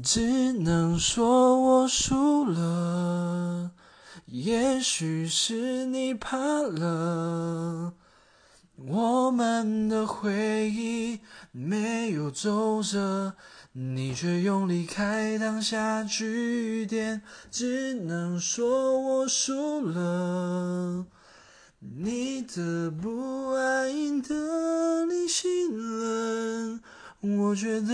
只能说我输了，也许是你怕了。我们的回忆没有走着，你却用离开当下句点。只能说我输了，你的不安赢得你信任，我觉得。